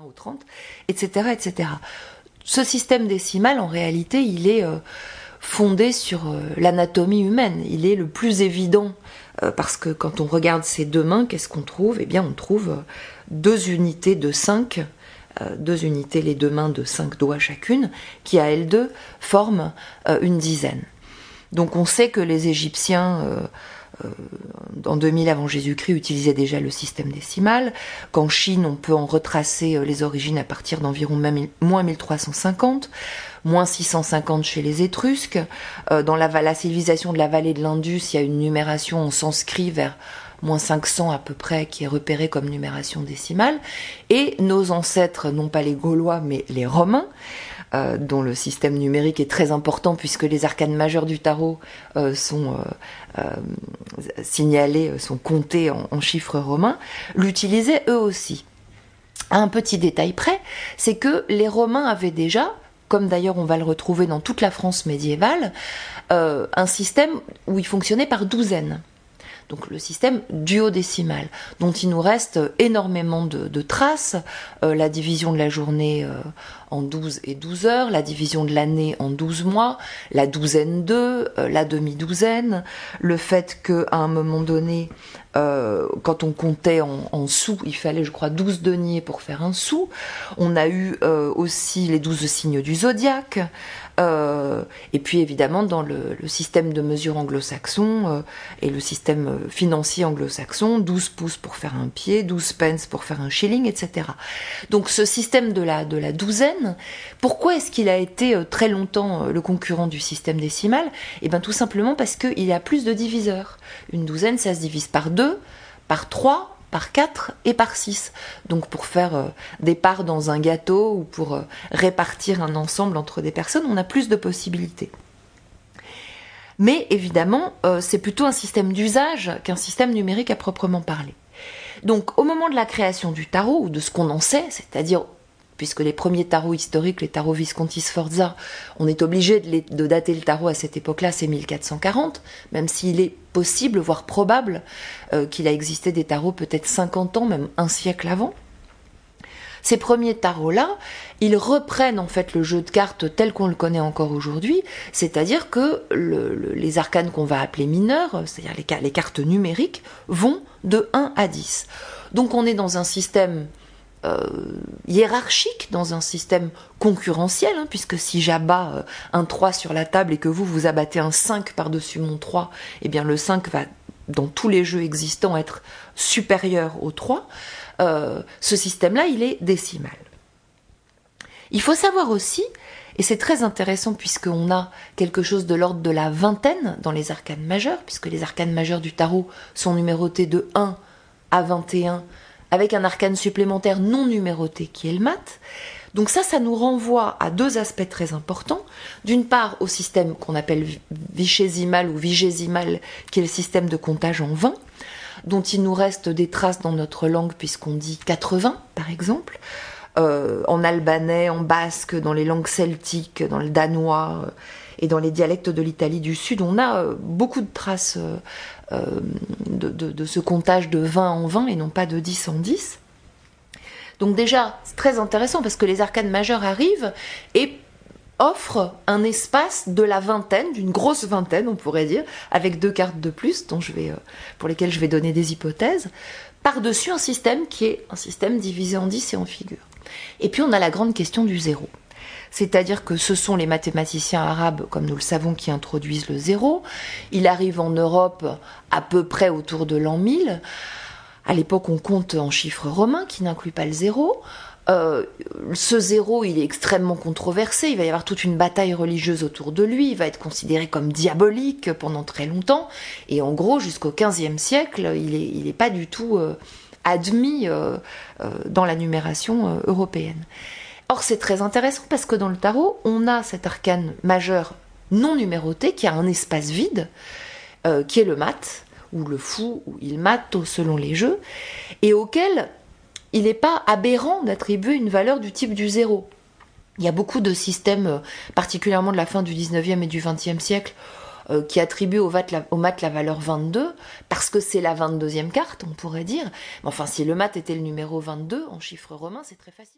1 au 30, etc., etc. Ce système décimal, en réalité, il est euh, fondé sur euh, l'anatomie humaine. Il est le plus évident euh, parce que quand on regarde ces deux mains, qu'est-ce qu'on trouve? Eh bien, on trouve deux unités de 5, deux unités, les deux mains de 5 doigts chacune, qui à elles deux forment une dizaine. Donc on sait que les Égyptiens en 2000 avant Jésus-Christ utilisaient déjà le système décimal, qu'en Chine on peut en retracer euh, les origines à partir d'environ moins 1350, moins 650 chez les Étrusques, euh, dans la, la civilisation de la vallée de l'Indus il y a une numération en sanskrit vers moins 500 à peu près, qui est repérée comme numération décimale, et nos ancêtres, non pas les Gaulois, mais les Romains, euh, dont le système numérique est très important puisque les arcanes majeures du tarot euh, sont euh, signalés, sont comptés en, chiffres romains, l'utilisaient eux aussi. Un petit détail près, c'est que les Romains avaient déjà, comme d'ailleurs on va le retrouver dans toute la France médiévale, un système où il fonctionnait par douzaines donc le système duodécimal, dont il nous reste énormément de, traces, la division de la journée en 12 et 12 heures, la division de l'année en 12 mois, la douzaine 2, euh, la demi-douzaine, le fait qu'à un moment donné, quand on comptait en, sous, il fallait, je crois, 12 deniers pour faire un sou. On a eu aussi les 12 signes du zodiaque. Euh, et puis évidemment, dans le, système de mesure anglo-saxon euh, et le système euh, financier anglo-saxon, 12 pouces pour faire un pied, 12 pence pour faire un shilling, etc. Donc ce système de la, de la douzaine, pourquoi est-ce qu'il a été très longtemps le concurrent du système décimal? Eh bien tout simplement parce qu'il a plus de diviseurs. Une douzaine, ça se divise par 2, par 3, par 4 et par 6. Donc pour faire euh, des parts dans un gâteau ou pour euh, répartir un ensemble entre des personnes, on a plus de possibilités. Mais évidemment, euh, c'est plutôt un système d'usage qu'un système numérique à proprement parler. Donc au moment de la création du tarot, ou de ce qu'on en sait, c'est-à-dire puisque les premiers tarots historiques, les tarots Visconti Sforza, on est obligé de, dater le tarot à cette époque-là, c'est 1440, même s'il est possible, voire probable, euh, qu'il a existé des tarots peut-être 50 ans, même un siècle avant. Ces premiers tarots-là, ils reprennent en fait le jeu de cartes tel qu'on le connaît encore aujourd'hui, c'est-à-dire que les arcanes qu'on va appeler mineurs, c'est-à-dire les, les cartes numériques, vont de 1 à 10. Donc on est dans un système euh, hiérarchique dans un système concurrentiel, hein, puisque si j'abats euh, un 3 sur la table et que vous, vous abattez un 5 par-dessus mon 3, eh bien le 5 va, dans tous les jeux existants, être supérieur au 3. Euh, ce système-là, il est décimal. Il faut savoir aussi, et c'est très intéressant puisqu'on a quelque chose de l'ordre de la vingtaine dans les arcanes majeures, puisque les arcanes majeures du tarot sont numérotés de 1 à 21 avec un arcane supplémentaire non numéroté qui est le mat. Donc ça, ça nous renvoie à deux aspects très importants. D'une part, au système qu'on appelle vichésimal ou vigésimal, qui est le système de comptage en 20, dont il nous reste des traces dans notre langue puisqu'on dit 80, par exemple. Euh, en albanais, en basque, dans les langues celtiques, dans le danois euh, et dans les dialectes de l'Italie du Sud, on a euh, beaucoup de traces de, ce comptage de 20 en 20 et non pas de 10 en 10. Donc déjà, c'est très intéressant parce que les arcanes majeures arrivent et offrent un espace de la vingtaine, d'une grosse vingtaine on pourrait dire, avec deux cartes de plus dont je vais, pour lesquelles je vais donner des hypothèses, par-dessus un système qui est un système divisé en 10 et en figures. Et puis on a la grande question du zéro. C'est-à-dire que ce sont les mathématiciens arabes, comme nous le savons, qui introduisent le zéro. Il arrive en Europe à peu près autour de l'an 1000. À l'époque, on compte en chiffres romains qui n'incluent pas le zéro. Euh, ce zéro, il est extrêmement controversé. Il va y avoir toute une bataille religieuse autour de lui. Il va être considéré comme diabolique pendant très longtemps. Et en gros, jusqu'au XVe siècle, il n'est pas du tout euh, admis euh, dans la numération européenne. Or, c'est très intéressant parce que dans le tarot, on a cet arcane majeur non numéroté qui a un espace vide, euh, qui est le mat, ou le fou, ou il mat selon les jeux, et auquel il n'est pas aberrant d'attribuer une valeur du type du zéro. Il y a beaucoup de systèmes, euh, particulièrement de la fin du 19e et du 20e siècle, euh, qui attribuent au, au, mat la valeur 22, parce que c'est la 22e carte, on pourrait dire. Mais enfin, si le mat était le numéro 22 en chiffre romain, c'est très facile.